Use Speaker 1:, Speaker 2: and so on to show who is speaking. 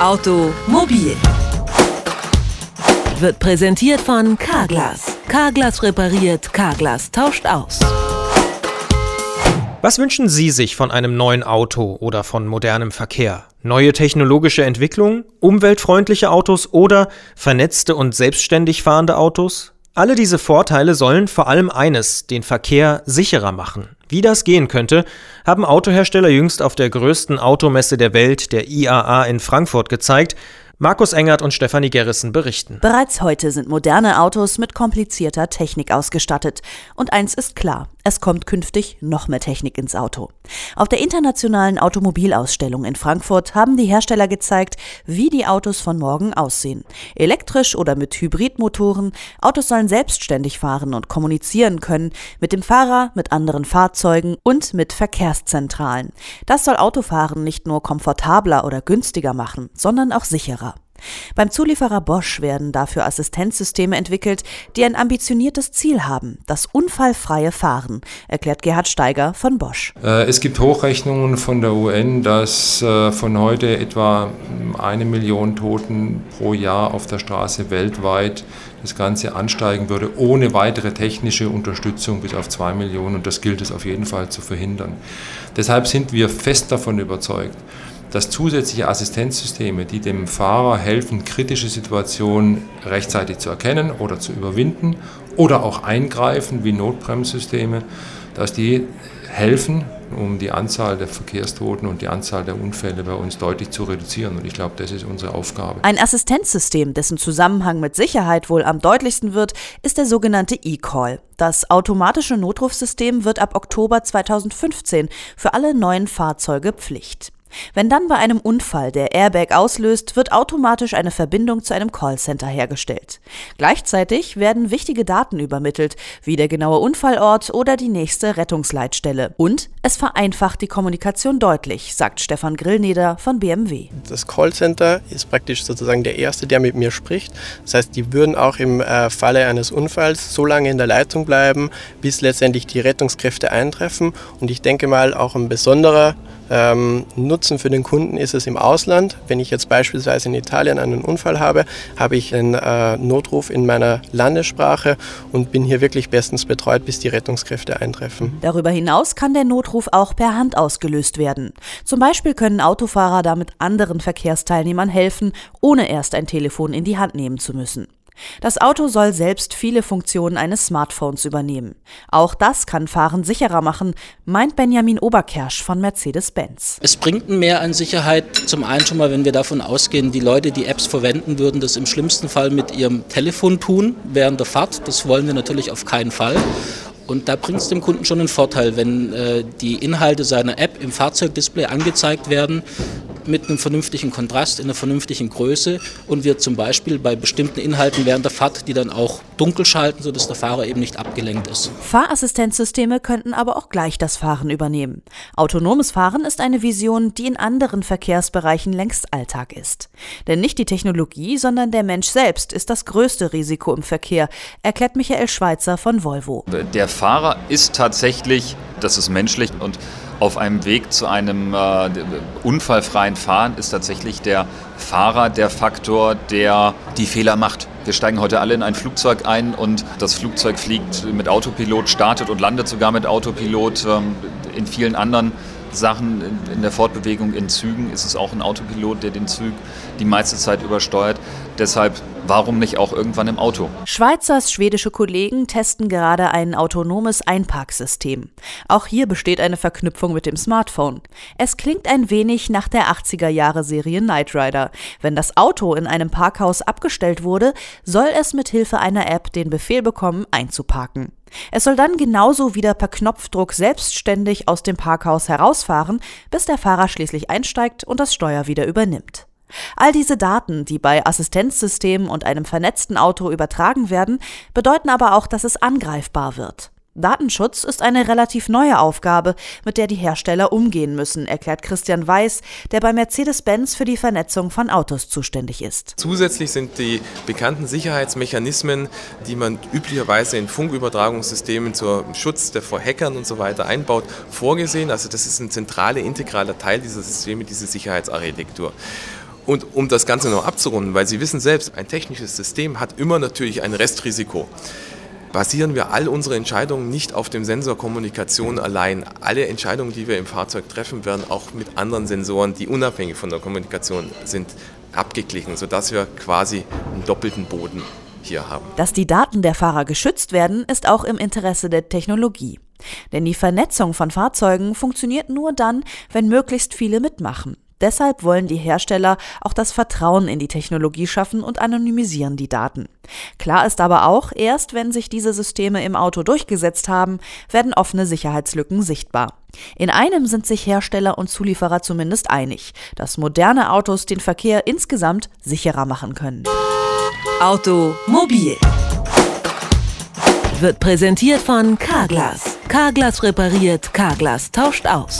Speaker 1: Automobil wird präsentiert von Carglass. Carglass repariert, Carglass tauscht aus.
Speaker 2: Was wünschen Sie sich von einem neuen Auto oder von modernem Verkehr? Neue technologische Entwicklungen, umweltfreundliche Autos oder vernetzte und selbstständig fahrende Autos? Alle diese Vorteile sollen vor allem eines, den Verkehr sicherer machen. Wie das gehen könnte, haben Autohersteller jüngst auf der größten Automesse der Welt, der IAA in Frankfurt, gezeigt Markus Engert und Stefanie Gerrissen berichten.
Speaker 3: Bereits heute sind moderne Autos mit komplizierter Technik ausgestattet. Und eins ist klar, es kommt künftig noch mehr Technik ins Auto. Auf der internationalen Automobilausstellung in Frankfurt haben die Hersteller gezeigt, wie die Autos von morgen aussehen. Elektrisch oder mit Hybridmotoren. Autos sollen selbstständig fahren und kommunizieren können mit dem Fahrer, mit anderen Fahrzeugen und mit Verkehrszentralen. Das soll Autofahren nicht nur komfortabler oder günstiger machen, sondern auch sicherer. Beim Zulieferer Bosch werden dafür Assistenzsysteme entwickelt, die ein ambitioniertes Ziel haben, das unfallfreie Fahren, erklärt Gerhard Steiger von Bosch.
Speaker 4: Äh, es gibt Hochrechnungen von der UN, dass äh, von heute etwa eine Million Toten pro Jahr auf der Straße weltweit das Ganze ansteigen würde, ohne weitere technische Unterstützung bis auf zwei Millionen. Und das gilt es auf jeden Fall zu verhindern. Deshalb sind wir fest davon überzeugt, dass zusätzliche Assistenzsysteme, die dem Fahrer helfen, kritische Situationen rechtzeitig zu erkennen oder zu überwinden oder auch eingreifen, wie Notbremssysteme, dass die helfen, um die Anzahl der Verkehrstoten und die Anzahl der Unfälle bei uns deutlich zu reduzieren. Und ich glaube, das ist unsere Aufgabe.
Speaker 3: Ein Assistenzsystem, dessen Zusammenhang mit Sicherheit wohl am deutlichsten wird, ist der sogenannte eCall. Das automatische Notrufsystem wird ab Oktober 2015 für alle neuen Fahrzeuge Pflicht. Wenn dann bei einem Unfall der Airbag auslöst, wird automatisch eine Verbindung zu einem Callcenter hergestellt. Gleichzeitig werden wichtige Daten übermittelt, wie der genaue Unfallort oder die nächste Rettungsleitstelle. Und es vereinfacht die Kommunikation deutlich, sagt Stefan Grillneder von BMW.
Speaker 5: Das Callcenter ist praktisch sozusagen der Erste, der mit mir spricht. Das heißt, die würden auch im äh, Falle eines Unfalls so lange in der Leitung bleiben, bis letztendlich die Rettungskräfte eintreffen. Und ich denke mal, auch ein besonderer ähm, Nutzen für den Kunden ist es im Ausland. Wenn ich jetzt beispielsweise in Italien einen Unfall habe, habe ich einen äh, Notruf in meiner Landessprache und bin hier wirklich bestens betreut, bis die Rettungskräfte eintreffen.
Speaker 3: Darüber hinaus kann der Notruf auch per Hand ausgelöst werden. Zum Beispiel können Autofahrer damit anderen Verkehrsteilnehmern helfen, ohne erst ein Telefon in die Hand nehmen zu müssen. Das Auto soll selbst viele Funktionen eines Smartphones übernehmen. Auch das kann Fahren sicherer machen, meint Benjamin Oberkersch von Mercedes-Benz.
Speaker 6: Es bringt mehr an Sicherheit. Zum einen schon mal, wenn wir davon ausgehen, die Leute, die Apps verwenden, würden das im schlimmsten Fall mit ihrem Telefon tun während der Fahrt. Das wollen wir natürlich auf keinen Fall. Und da bringt es dem Kunden schon einen Vorteil, wenn äh, die Inhalte seiner App im Fahrzeugdisplay angezeigt werden mit einem vernünftigen Kontrast, in einer vernünftigen Größe und wir zum Beispiel bei bestimmten Inhalten während der Fahrt die dann auch dunkel schalten, sodass der Fahrer eben nicht abgelenkt ist.
Speaker 3: Fahrassistenzsysteme könnten aber auch gleich das Fahren übernehmen. Autonomes Fahren ist eine Vision, die in anderen Verkehrsbereichen längst Alltag ist. Denn nicht die Technologie, sondern der Mensch selbst ist das größte Risiko im Verkehr, erklärt Michael Schweitzer von Volvo.
Speaker 7: Der Fahrer ist tatsächlich, das ist menschlich und auf einem Weg zu einem äh, unfallfreien Fahren ist tatsächlich der Fahrer der Faktor, der die Fehler macht. Wir steigen heute alle in ein Flugzeug ein und das Flugzeug fliegt mit Autopilot, startet und landet sogar mit Autopilot. Ähm, in vielen anderen Sachen in der Fortbewegung in Zügen ist es auch ein Autopilot, der den Zug die meiste Zeit übersteuert. Deshalb warum nicht auch irgendwann im Auto?
Speaker 3: Schweizers schwedische Kollegen testen gerade ein autonomes Einparksystem. Auch hier besteht eine Verknüpfung mit dem Smartphone. Es klingt ein wenig nach der 80er Jahre Serie Knight Rider. Wenn das Auto in einem Parkhaus abgestellt wurde, soll es mit Hilfe einer App den Befehl bekommen, einzuparken. Es soll dann genauso wieder per Knopfdruck selbstständig aus dem Parkhaus herausfahren, bis der Fahrer schließlich einsteigt und das Steuer wieder übernimmt. All diese Daten, die bei Assistenzsystemen und einem vernetzten Auto übertragen werden, bedeuten aber auch, dass es angreifbar wird. Datenschutz ist eine relativ neue Aufgabe, mit der die Hersteller umgehen müssen, erklärt Christian Weiß, der bei Mercedes-Benz für die Vernetzung von Autos zuständig ist.
Speaker 8: Zusätzlich sind die bekannten Sicherheitsmechanismen, die man üblicherweise in Funkübertragungssystemen zur Schutz vor Hackern und so weiter einbaut, vorgesehen. Also das ist ein zentraler, integraler Teil dieser Systeme, diese Sicherheitsarchitektur. Und um das Ganze noch abzurunden, weil Sie wissen selbst, ein technisches System hat immer natürlich ein Restrisiko basieren wir all unsere Entscheidungen nicht auf dem Sensor Kommunikation allein. Alle Entscheidungen, die wir im Fahrzeug treffen, werden auch mit anderen Sensoren, die unabhängig von der Kommunikation sind, abgeglichen, sodass wir quasi einen doppelten Boden hier haben.
Speaker 3: Dass die Daten der Fahrer geschützt werden, ist auch im Interesse der Technologie. Denn die Vernetzung von Fahrzeugen funktioniert nur dann, wenn möglichst viele mitmachen. Deshalb wollen die Hersteller auch das Vertrauen in die Technologie schaffen und anonymisieren die Daten. Klar ist aber auch, erst wenn sich diese Systeme im Auto durchgesetzt haben, werden offene Sicherheitslücken sichtbar. In einem sind sich Hersteller und Zulieferer zumindest einig, dass moderne Autos den Verkehr insgesamt sicherer machen können.
Speaker 1: Automobil wird präsentiert von Carglass. Carglass repariert, Carglass tauscht aus.